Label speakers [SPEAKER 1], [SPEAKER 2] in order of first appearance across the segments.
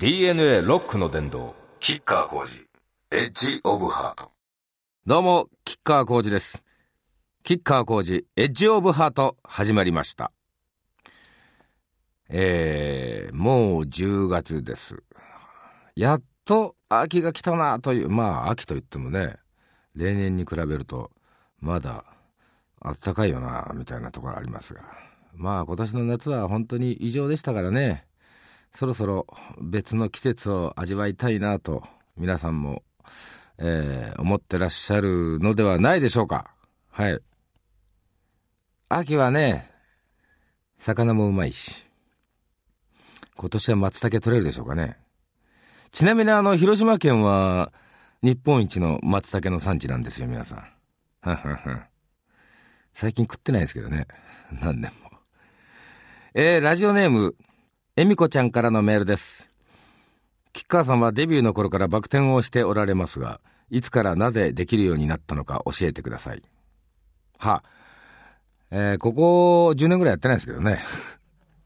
[SPEAKER 1] DNA ロックの殿堂、キッカー工事、エッジオブハート。
[SPEAKER 2] どうも、キッカー工事です。キッカー工事、エッジオブハート、始まりました。えー、もう10月です。やっと秋が来たなという、まあ秋といってもね、例年に比べると、まだ暖かいよな、みたいなところありますが。まあ今年の夏は本当に異常でしたからね、そろそろ別の季節を味わいたいなと、皆さんも、えー思ってらっしゃるのではないでしょうか。はい。秋はね、魚もうまいし、今年は松茸取れるでしょうかね。ちなみにあの、広島県は日本一の松茸の産地なんですよ、皆さん。最近食ってないですけどね。何年も。えー、ラジオネーム、えみこちゃんからのメールです。吉川さんはデビューの頃からバク転をしておられますが、いつからなぜできるようになったのか教えてください。は、えーここ10年ぐらいやってないですけどね。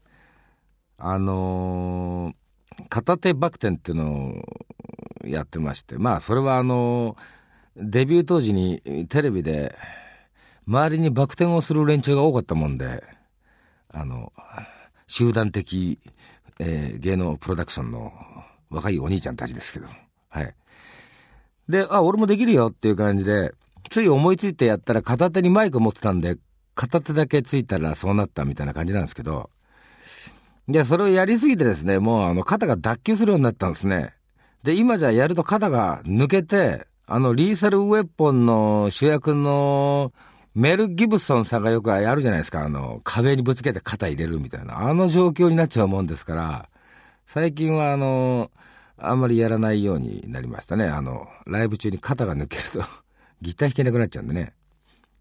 [SPEAKER 2] あのー片手バク転っていうのをやってまして、まあそれはあのーデビュー当時にテレビで周りにバク転をする連中が多かったもんで、あの、集団的、えー芸能プロダクションの若いお兄ちゃんたちですけど、はい。で、あ、俺もできるよっていう感じで、つい思いついてやったら片手にマイク持ってたんで、片手だけついたらそうなったみたいな感じなんですけど、いや、それをやりすぎてですね、もうあの肩が脱臼するようになったんですね。で、今じゃやると肩が抜けて、あの、リーサルウェポンの主役のメル・ギブソンさんがよくやるじゃないですか。あの、壁にぶつけて肩入れるみたいな。あの状況になっちゃうもんですから、最近はあの、あんまりやらないようになりましたね。あの、ライブ中に肩が抜けると、ギター弾けなくなっちゃうんでね。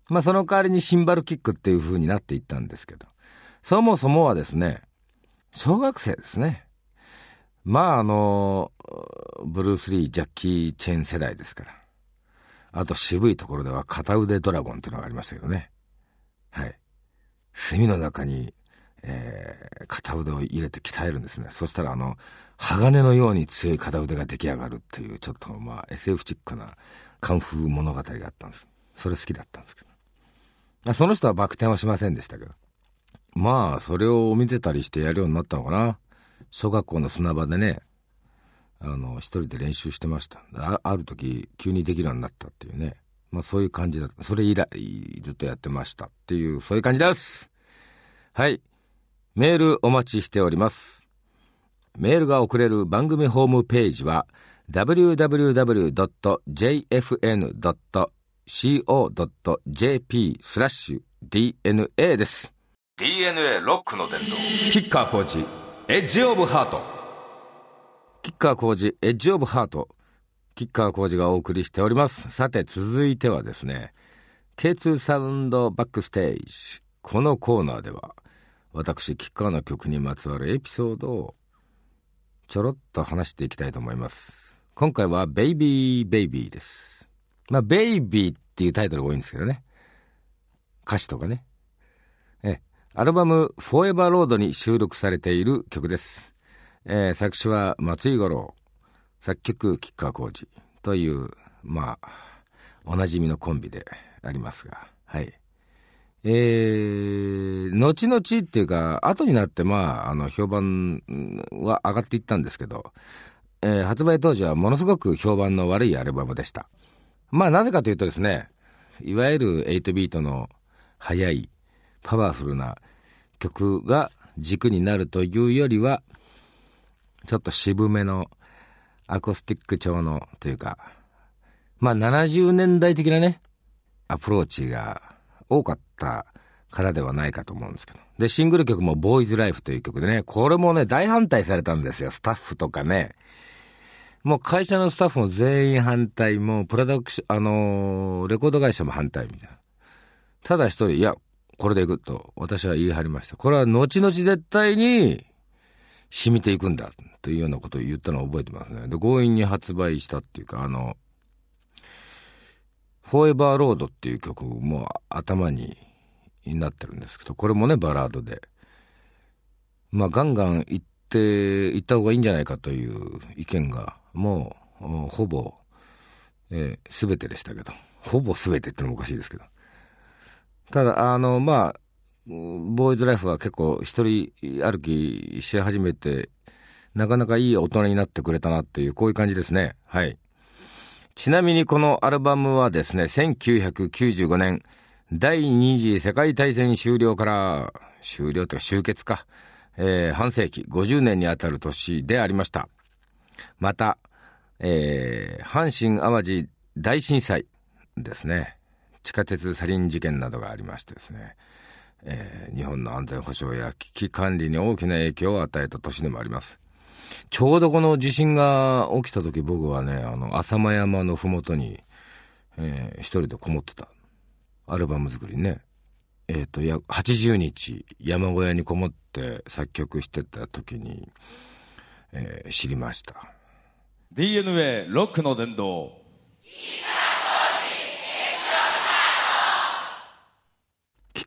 [SPEAKER 2] まあその代わりにシンバルキックっていう風になっていったんですけど。そもそもはですね、小学生ですね。まああの、ブルース・リー、ジャッキー・チェーン世代ですから。あと渋いところでは片腕ドラゴンっていうのがありましたけどね。はい。炭の中に、えー片腕を入れて鍛えるんですね。そしたらあの、鋼のように強い片腕が出来上がるっていう、ちょっとまあ SF チックなカンフー物語があったんです。それ好きだったんですけど。その人はバク転はしませんでしたけど。まあ、それを見てたりしてやるようになったのかな。小学校の砂場でね、あの、一人で練習してました。あある時、急にできるようになったっていうね。まあ、そういう感じだった。それ以来、ずっとやってましたっていう、そういう感じです。はい。メールお待ちしております。メールが送れる番組ホームページは www.jfn.co.jp スラッシュ DNA です。
[SPEAKER 1] DNA ロックの殿堂、キッカー工事、エッジオブハート。
[SPEAKER 2] キッカー工事エッジオブハート。キッカー工事がお送りしております。さて続いてはですね、K2 Sound Backstage。このコーナーでは、私、キッカーの曲にまつわるエピソードをちょろっと話していきたいと思います。今回は Baby Baby です。まあ、ベイビーっていうタイトルが多いんですけどね。歌詞とかね。え、アルバム Forever Road に収録されている曲です。えー作詞は松井五郎、作曲吉川浩司という、まあ、おなじみのコンビでありますが、はい。えー、後々っていうか、後になって、まあ、あの、評判は上がっていったんですけど、えー発売当時はものすごく評判の悪いアルバムでした。まあ、なぜかというとですね、いわゆる8ビートの速い、パワフルな曲が軸になるというよりは、ちょっと渋めのアコースティック調のというか、まあ70年代的なね、アプローチが多かったからではないかと思うんですけど。で、シングル曲もボーイズライフという曲でね、これもね、大反対されたんですよ、スタッフとかね。もう会社のスタッフも全員反対、もうプロダクション、あのーレコード会社も反対みたいな。ただ一人、いや、これでいくと私は言い張りました。これは後々絶対に染みていくんだというようなことを言ったのを覚えてますね。で、強引に発売したっていうか、あの、フォーエバーロードっていう曲も頭になってるんですけど、これもね、バラードで。まあ、ガンガンいっって行った方がいいんじゃないかという意見が、もう、ほぼ、えー、全てでしたけど、ほぼ全てってのもおかしいですけど。ただ、あの、まあ、ボーイズライフは結構一人歩きし始めて、なかなかいい大人になってくれたなっていう、こういう感じですね。はい。ちなみにこのアルバムはですね、1995年、第二次世界大戦終了から、終了というか終結か、えー、半世紀、50年にあたる年でありました。また、えー、阪神淡路大震災ですね。地下鉄サリン事件などがありましてですね。えー、日本の安全保障や危機管理に大きな影響を与えた年でもあります。ちょうどこの地震が起きた時僕はね、あの、浅間山のふもとに、えー、一人でこもってた。アルバム作りね。えっ、ー、と、や、80日山小屋にこもって作曲してた時に、えー、知りました。
[SPEAKER 1] DNA ロックの殿堂。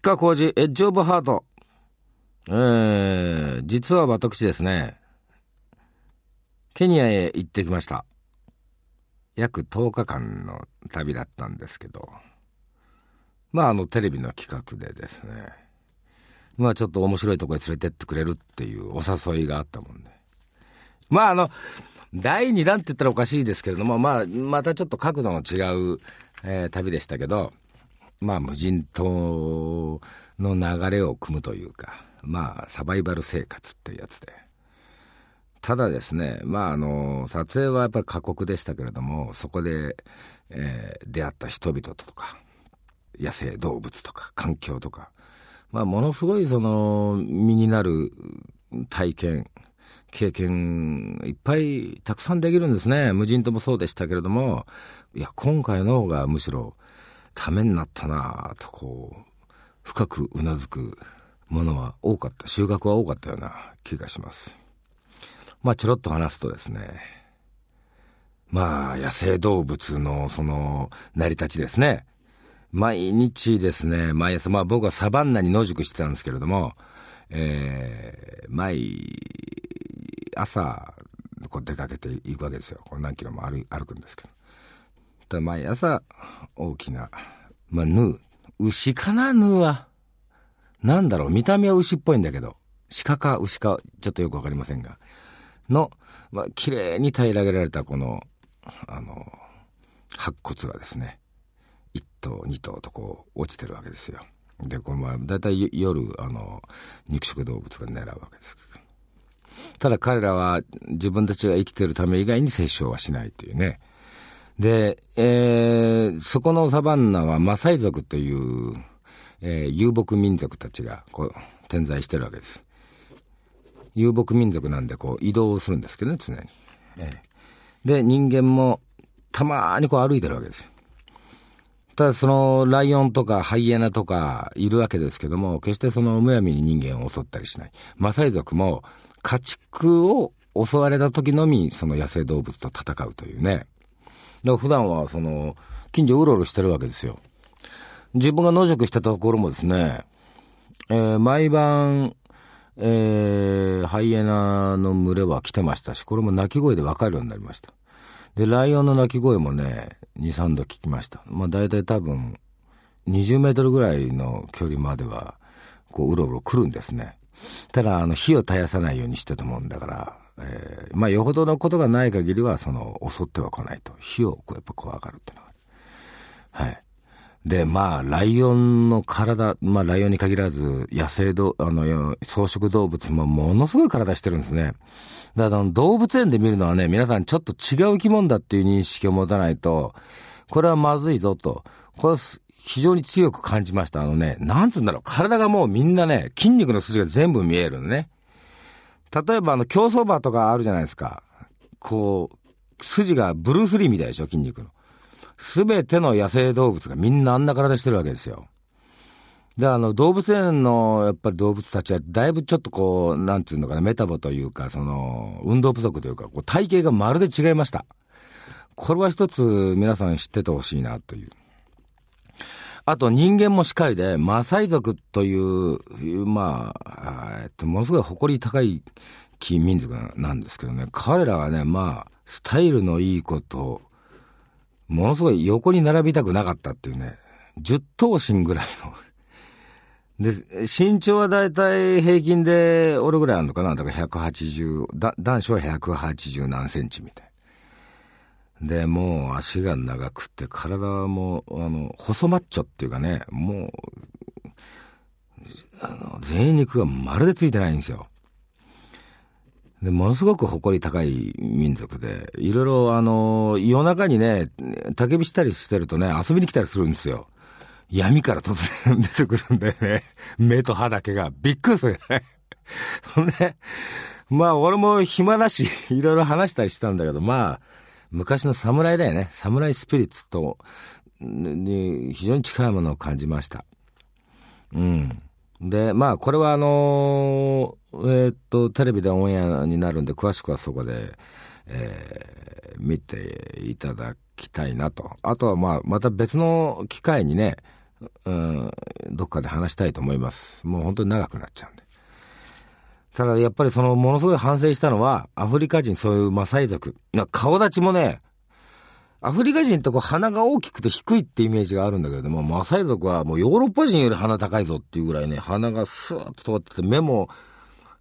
[SPEAKER 2] 川浩司エッジオブハート。えー、実は私ですね、ケニアへ行ってきました。約10日間の旅だったんですけど、まああのテレビの企画でですね、まあちょっと面白いとこへ連れてってくれるっていうお誘いがあったもんで。まああの、第2弾って言ったらおかしいですけれども、まあまたちょっと角度の違う、えー、旅でしたけど、まあ無人島の流れを組むというか、まあサバイバル生活っていうやつで。ただですね、まあ、あの撮影はやっぱり過酷でしたけれどもそこで、えー、出会った人々とか野生動物とか環境とか、まあ、ものすごいその身になる体験経験いっぱいたくさんできるんですね無人島もそうでしたけれどもいや今回の方がむしろためになったなとこう深くうなずくものは多かった収穫は多かったような気がします。まあちょろっと話すとですね、まあ野生動物のその成り立ちですね。毎日ですね、毎朝、まあ僕はサバンナに野宿してたんですけれども、えー、毎朝、こう出かけていくわけですよ。こう何キロも歩歩くんですけど。毎朝、大きな、まあ、ヌー。牛かな、ヌーは。なんだろう、見た目は牛っぽいんだけど、鹿か牛か、ちょっとよくわかりませんが。の、まあ、綺麗に平らげられたこの、あの、白骨がですね、1頭、2頭とこう落ちてるわけですよ。で、このまあ、だいたい夜、あの、肉食動物が狙うわけです。ただ彼らは自分たちが生きてるため以外に殺生はしないというね。で、えー、そこのサバンナはマサイ族という、えー、遊牧民族たちがこう点在してるわけです。遊牧民族なんでこう移動するんですけどね、常に。えー、で、人間もたまにこう歩いてるわけです。ただそのライオンとかハイエナとかいるわけですけども、決してそのむやみに人間を襲ったりしない。マサイ族も家畜を襲われた時のみその野生動物と戦うというね。だ普段はその近所うろうろしてるわけですよ。自分が野宿してたところもですね、えー、毎晩えー、ハイエナの群れは来てましたし、これも鳴き声で分かるようになりました。で、ライオンの鳴き声もね、2、3度聞きました。まあ大体多分、20メートルぐらいの距離までは、こう、うろうろ来るんですね。ただ、あの、火を絶やさないようにしてたもんだから、えー、まあ、よほどのことがない限りは、その、襲っては来ないと。火を、こう、やっぱ怖がるっていうのは。はい。で、まあ、ライオンの体、まあ、ライオンに限らず、野生動、あの、草食動物もものすごい体してるんですね。だから、動物園で見るのはね、皆さんちょっと違う生き物だっていう認識を持たないと、これはまずいぞと。これは非常に強く感じました。あのね、なんつうんだろう、体がもうみんなね、筋肉の筋が全部見えるのね。例えばあの、競走馬とかあるじゃないですか。こう、筋がブルース・リーみたいでしょ、筋肉の。すべての野生動物がみんなあんな体してるわけですよ。で、あの、動物園の、やっぱり動物たちは、だいぶちょっとこう、なんていうのかな、メタボというか、その、運動不足というか、こう体型がまるで違いました。これは一つ皆さん知っててほしいなという。あと人間もしっかりで、マサイ族という、まあ、えっと、ものすごい誇り高い金民族なんですけどね、彼らはね、まあ、スタイルのいいこと、ものすごい横に並びたくなかったっていうね、10頭身ぐらいの。で、身長はだいたい平均で、俺ぐらいあるのかな。だから180、だ男子は180何センチみたい。で、もう足が長くて、体も、あの、細マッチョっていうかね、もう、あの、全肉がまるでついてないんですよ。で、ものすごく誇り高い民族で、いろいろあの、夜中にね、焚き火したりしてるとね、遊びに来たりするんですよ。闇から突然 出てくるんだよね。目と歯だけが。びっくりするよね。ほんで、まあ俺も暇だし、いろいろ話したりしたんだけど、まあ、昔の侍だよね。侍スピリッツと、に非常に近いものを感じました。うん。で、まあ、これはあのー、えー、っと、テレビでオンエアになるんで、詳しくはそこで、えー、見ていただきたいなと。あとは、まあ、また別の機会にね、うん、どっかで話したいと思います。もう本当に長くなっちゃうんで。ただやっぱりそのものすごい反省したのは、アフリカ人、そういうマサイ族。顔立ちもね、アフリカ人ってこう鼻が大きくて低いってイメージがあるんだけれども、マサイ族はもうヨーロッパ人より鼻高いぞっていうぐらいね、鼻がスーッと通ってて、目も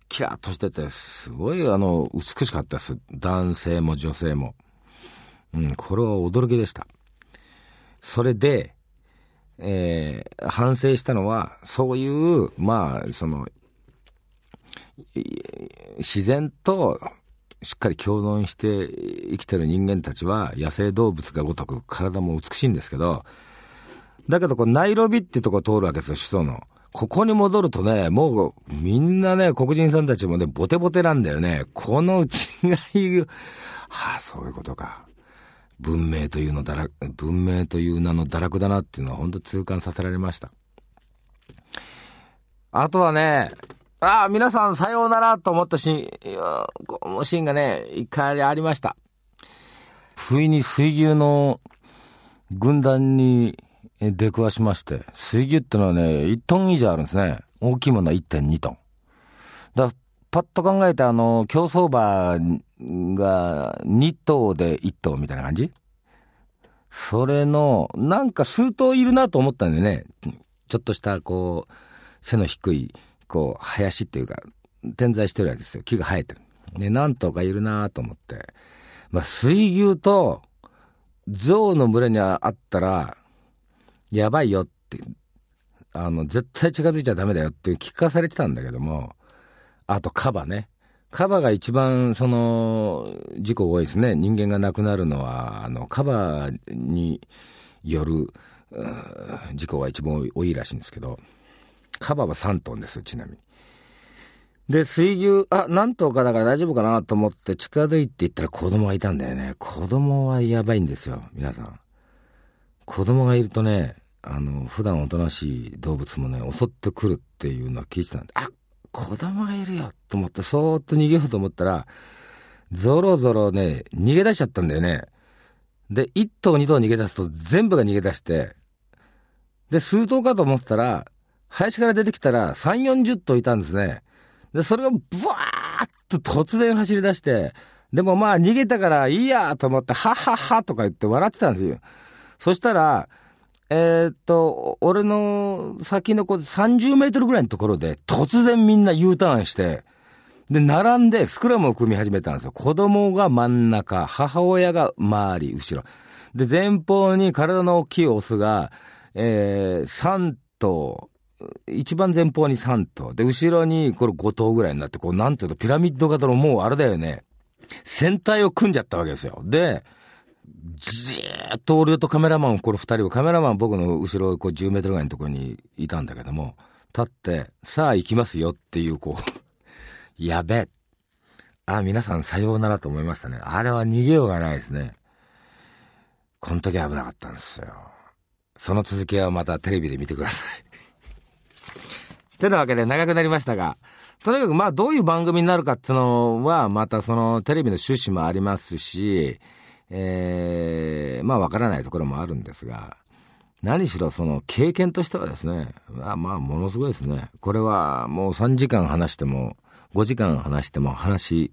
[SPEAKER 2] キラッとしてて、すごいあの、美しかったです。男性も女性も。うん、これは驚きでした。それで、えー、反省したのは、そういう、まあ、その、自然としっかり共存して生きてる人間たちは野生動物がごとく体も美しいんですけど、だけどこうナイロビってとこ通るわけですよ、首都の。ここに戻るとね、もうみんなね、黒人さんたちもね、ボテボテなんだよね。この違い、はあ、そういうことか。文明というのだら、文明という名の堕落だなっていうのは本当痛感させられました。あとはね、ああ、皆さんさようならと思ったシーン、シーンがね、一回ありました。不意に水牛の軍団に出くわしまして、水牛ってのはね、1トン以上あるんですね。大きいものは1.2トン。だパッと考えて、あの、競走馬が2頭で1頭みたいな感じ？それの、なんか数頭いるなと思ったんでね、ちょっとした、こう、背の低い、こう、林っていうか、点在してるわけですよ。木が生えてる。ね、なんとかいるなと思って。まあ、水牛と象の群れにあったら、やばいよって、あの、絶対近づいちゃダメだよって聞かされてたんだけども、あとカバね。カバが一番、その、事故多いですね。人間が亡くなるのは、あの、カバによる、事故が一番多いらしいんですけど、カバは3トンです、ちなみに。で、水牛、あ、何頭かだから大丈夫かなと思って近づいていったら子供がいたんだよね。子供はやばいんですよ、皆さん。子供がいるとね、あの、普段おとなしい動物もね、襲ってくるっていうのは聞いてたんで、あ、子供がいるよと思って、そーっと逃げようと思ったら、ぞろぞろね、逃げ出しちゃったんだよね。で、1頭2頭逃げ出すと全部が逃げ出して、で、数頭かと思ったら、林から出てきたら3、40頭いたんですね。で、それがブワーッと突然走り出して、でもまあ逃げたからいいやと思って、はっはっはとか言って笑ってたんですよ。そしたら、えー、っと、俺の先のこ30メートルぐらいのところで突然みんな U ターンして、で、並んでスクラムを組み始めたんですよ。子供が真ん中、母親が周り、後ろ。で、前方に体の大きいオスが、えー、3頭、一番前方に3頭。で、後ろにこれ5頭ぐらいになって、こう、なんていうと、ピラミッド型のもうあれだよね。船体を組んじゃったわけですよ。で、じーっと俺とカメラマン、これ二人は、カメラマン僕の後ろ、こう10メートルぐらいのところにいたんだけども、立って、さあ行きますよっていう、こう、やべえ。あ、皆さんさようならと思いましたね。あれは逃げようがないですね。この時危なかったんですよ。その続きはまたテレビで見てください。てなわけで長くなりましたが、とにかくまあどういう番組になるかっていうのは、またそのテレビの趣旨もありますし、えー、まあわからないところもあるんですが、何しろその経験としてはですね、まあまあものすごいですね。これはもう3時間話しても5時間話しても話、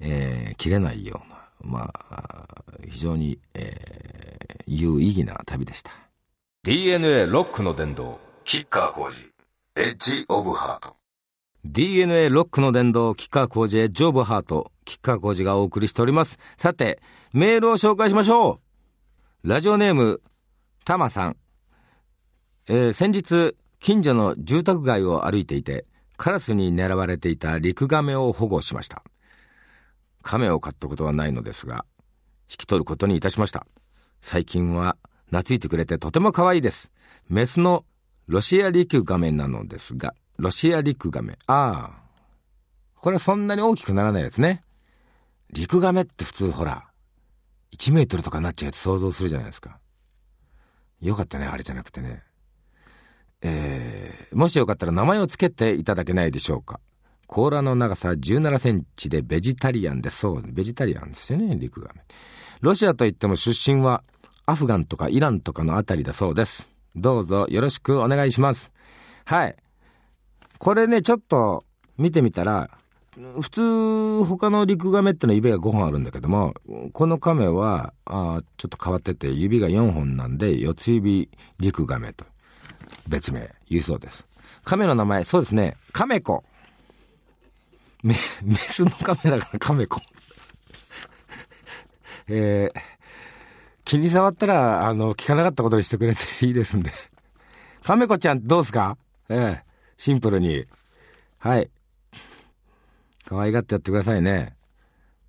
[SPEAKER 2] えー、切れないような、まあ、非常に、えー、有意義な旅でした。
[SPEAKER 1] DNA ロックの殿堂、キッカー工事、エッジオブハート。
[SPEAKER 2] DNA ロックの殿堂、キッカー工事、エッジオブハート、キッカー工事がお送りしております。さて、メールを紹介しましょう。ラジオネーム、たまさん。えー、先日、近所の住宅街を歩いていて、カラスに狙われていたリクガメを保護しました。亀を飼ったことはないのですが、引き取ることにいたしました。最近は懐いてくれてとても可愛いです。メスのロシアリクガメなのですが、ロシアリクガメ。ああ。これはそんなに大きくならないですね。リクガメって普通ほら、1メートルとかなっちゃうと想像するじゃないですか。よかったね、あれじゃなくてね。えー、もしよかったら名前を付けていただけないでしょうか。甲羅の長さ17センチでベジタリアンでそう、ベジタリアンですよね、陸ガメ。ロシアといっても出身はアフガンとかイランとかのあたりだそうです。どうぞよろしくお願いします。はい。これね、ちょっと見てみたら、普通、他の陸ガメってのは指が5本あるんだけども、このカメは、あちょっと変わってて、指が4本なんで、四つ指陸ガメと。別名、言うそうです。亀の名前、そうですね、カメコ。メ、メスのカメだからカメコ。えー、気に触ったら、あの、聞かなかったことにしてくれていいですんで。カメコちゃんどうすか？ええシンプルに。はい。可愛がってやってくださいね。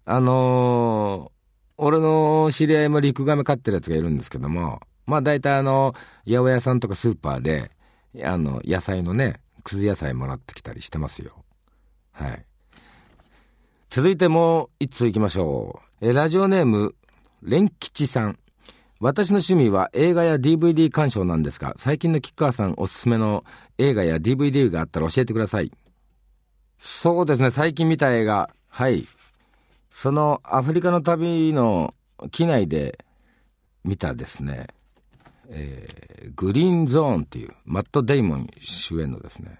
[SPEAKER 2] あのー、俺の知り合いも陸亀飼ってるやつがいるんですけども、まあ大体あの、八百屋さんとかスーパーで、あの、野菜のね、くず野菜もらってきたりしてますよ。はい。続いてもう一通行きましょう。え、ラジオネーム、蓮吉さん。私の趣味は映画や DVD 鑑賞なんですが、最近の吉川さんおすすめの映画や DVD があったら教えてください。そうですね、最近見た映画。はい。そのアフリカの旅の機内で見たですね、えー、グリーンゾーンっていう、マット・デイモン主演のですね、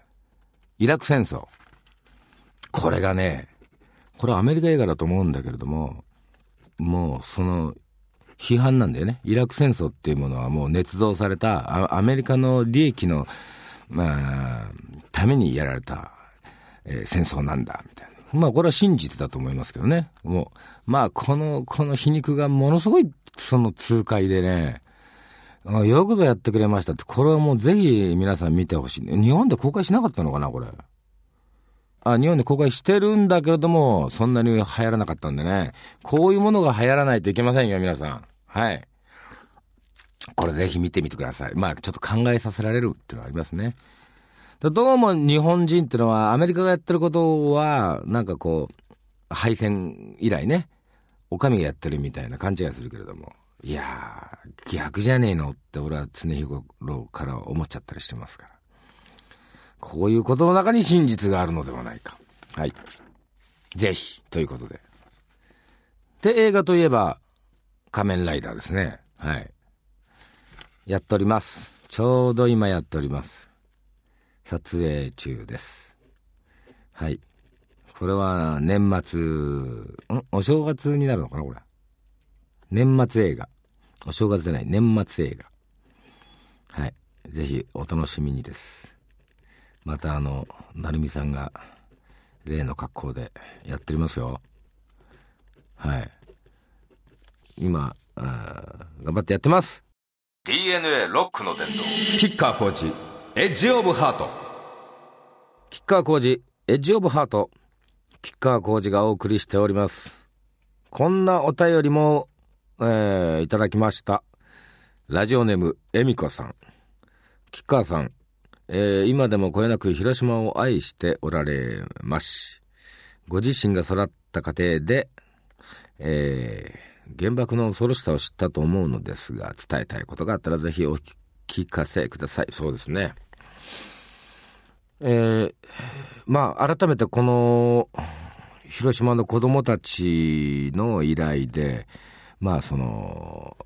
[SPEAKER 2] イラク戦争。これがね、これアメリカ映画だと思うんだけれども、もうその、批判なんだよね。イラク戦争っていうものはもう捏造された、アメリカの利益の、まあ、ためにやられた、えー、戦争なんだ、みたいな。まあ、これは真実だと思いますけどね。もう、まあ、この、この皮肉がものすごい、その痛快でね、よくぞやってくれましたって、これはもうぜひ皆さん見てほしい。日本で公開しなかったのかな、これ。あ、日本で公開してるんだけれども、そんなに流行らなかったんでね。こういうものが流行らないといけませんよ、皆さん。はい。これぜひ見てみてください。まあ、ちょっと考えさせられるっていうのはありますね。どうも日本人っていうのは、アメリカがやってることは、なんかこう、敗戦以来ね、お上がやってるみたいな勘違いするけれども、いやー、逆じゃねえのって俺は常日頃から思っちゃったりしてますから。こういうことの中に真実があるのではないか。はい。ぜひ、ということで。で、映画といえば、仮面ライダーですね。はい。やっております。ちょうど今やっております。撮影中です。はい。これは年末、ん？お正月になるのかなこれ。年末映画。お正月じゃない、年末映画。はい。ぜひお楽しみにです。またあの、成美さんが例の格好でやっておりますよ。はい。今、頑張ってやってます。
[SPEAKER 1] DNA ロックの殿堂。吉川晃司、Edge of Heart。吉川晃司、Edge of Heart。
[SPEAKER 2] キッカーコーチがお送りしております。こんなお便りもえー、いただきました。ラジオネーム、えみこさん。吉川さん、えー、今でもこよなく広島を愛しておられます。ご自身が育った家庭で、えー、原爆の恐ろしさを知ったと思うのですが、伝えたいことがあったらぜひお聞かせください。そうですね。えー、まあ、改めてこの、広島の子供たちの依頼で、まあその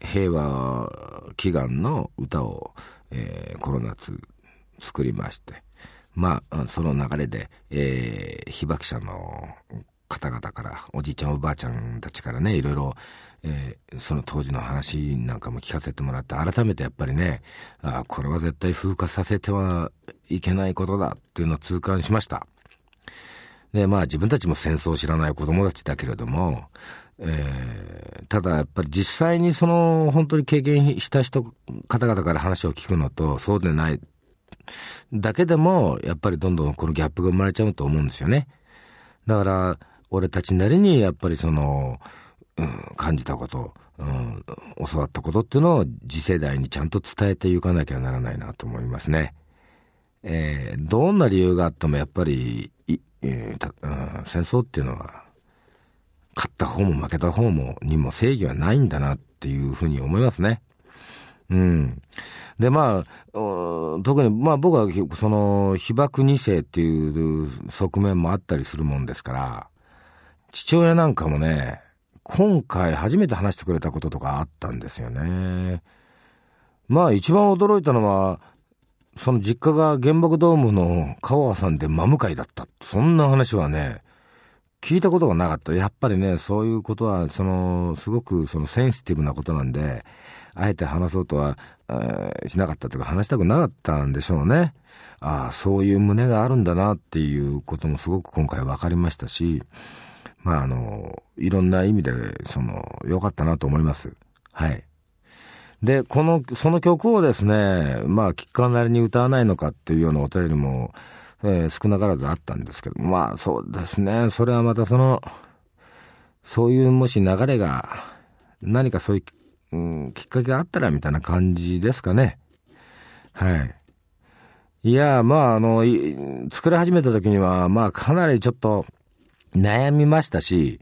[SPEAKER 2] 平和祈願の歌を、えー、この夏作りましてまあ、その流れで、えー、被爆者の方々から、おじいちゃんおばあちゃんたちからね、いろいろ、えー、その当時の話なんかも聞かせてもらって、改めてやっぱりね、あこれは絶対風化させてはいけないことだっていうのを痛感しました。で、まあ自分たちも戦争を知らない子供たちだけれども、えー、ただやっぱり実際にその本当に経験した人、方々から話を聞くのと、そうでないだけでも、やっぱりどんどんこのギャップが生まれちゃうと思うんですよね。だから、俺たちなりにやっぱりその、うん、感じたこと、うん、教わったことっていうのを次世代にちゃんと伝えていかなきゃならないなと思いますね。えー、どんな理由があってもやっぱり、えーうん、戦争っていうのは、勝った方も負けた方も、にも正義はないんだなっていうふうに思いますね。うん。で、まあ、特に、まあ僕はその被爆2世っていう側面もあったりするもんですから、父親なんかもね、今回初めて話してくれたこととかあったんですよね。まあ一番驚いたのは、その実家が原爆ドームの川さんで真向かいだった。そんな話はね、聞いたことがなかった。やっぱりね、そういうことは、その、すごくそのセンシティブなことなんで、あえて話そうとは、しなかったというか話したくなかったんでしょうね。ああ、そういう胸があるんだなっていうこともすごく今回分かりましたし、まああの、いろんな意味で、その、良かったなと思います。はい。で、この、その曲をですね、まあ、キッカーなりに歌わないのかっていうようなお便りも、えー、少なからずあったんですけど、まあそうですね、それはまたその、そういうもし流れが、何かそういううん、きっかけがあったらみたいな感じですかね。はい。いや、まあ、あの、作り始めた時には、まあ、かなりちょっと悩みましたし、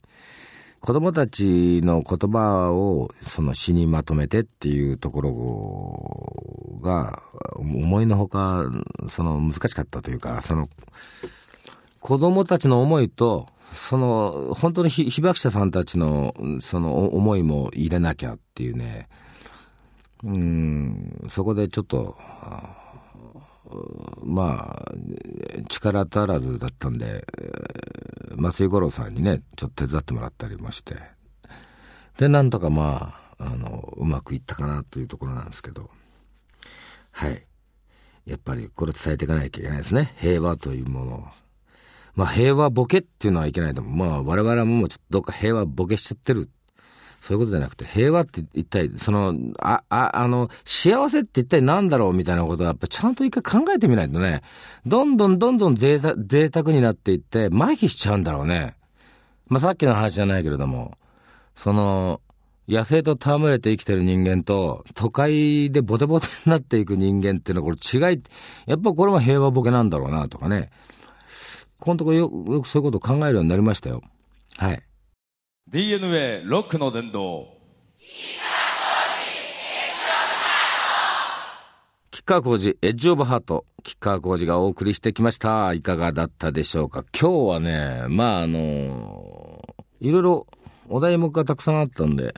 [SPEAKER 2] 子供たちの言葉をその詩にまとめてっていうところが思いのほかその難しかったというか、その子供たちの思いとその、本当に被爆者さんたちの、その思いも入れなきゃっていうね、うん、そこでちょっと、まあ、力足らずだったんで、松井五郎さんにね、ちょっと手伝ってもらったりもして、で、なんとかまあ、あの、うまくいったかなというところなんですけど、はい。やっぱりこれ伝えていかなきゃいけないですね。平和というものを。まあ平和ボケっていうのはいけないと思う。まあ我々はもうちょっとどっか平和ボケしちゃってる。そういうことじゃなくて、平和って一体、その、あ、あ、あの、幸せって一体何だろうみたいなことはやっぱちゃんと一回考えてみないとね、どんどんどんどん贅沢贅沢になっていって、麻痺しちゃうんだろうね。まあさっきの話じゃないけれども、その、野生と戯れて生きてる人間と、都会でボテボテになっていく人間っていうのはこれ違い、やっぱこれは平和ボケなんだろうなとかね。このとこよよくそういうことを考えるようになりましたよ。はい。
[SPEAKER 1] DNA ロックの伝道。
[SPEAKER 2] キッカー工事エッジオブハート。キッカー工事がお送りしてきました。いかがだったでしょうか?今日はね、まああの、いろいろお題目がたくさんあったんで、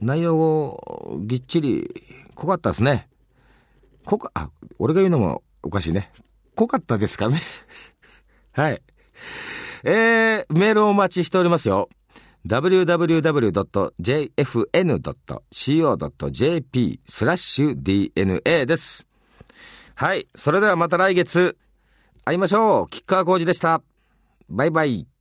[SPEAKER 2] 内容をぎっちり濃かったですね。濃か、あ、俺が言うのもおかしいね。濃かったですかね? はい。えー、メールをお待ちしておりますよ。www.jfn.co.jp スラッシュ DNA です。はい。それではまた来月会いましょう。キッカー工事でした。バイバイ。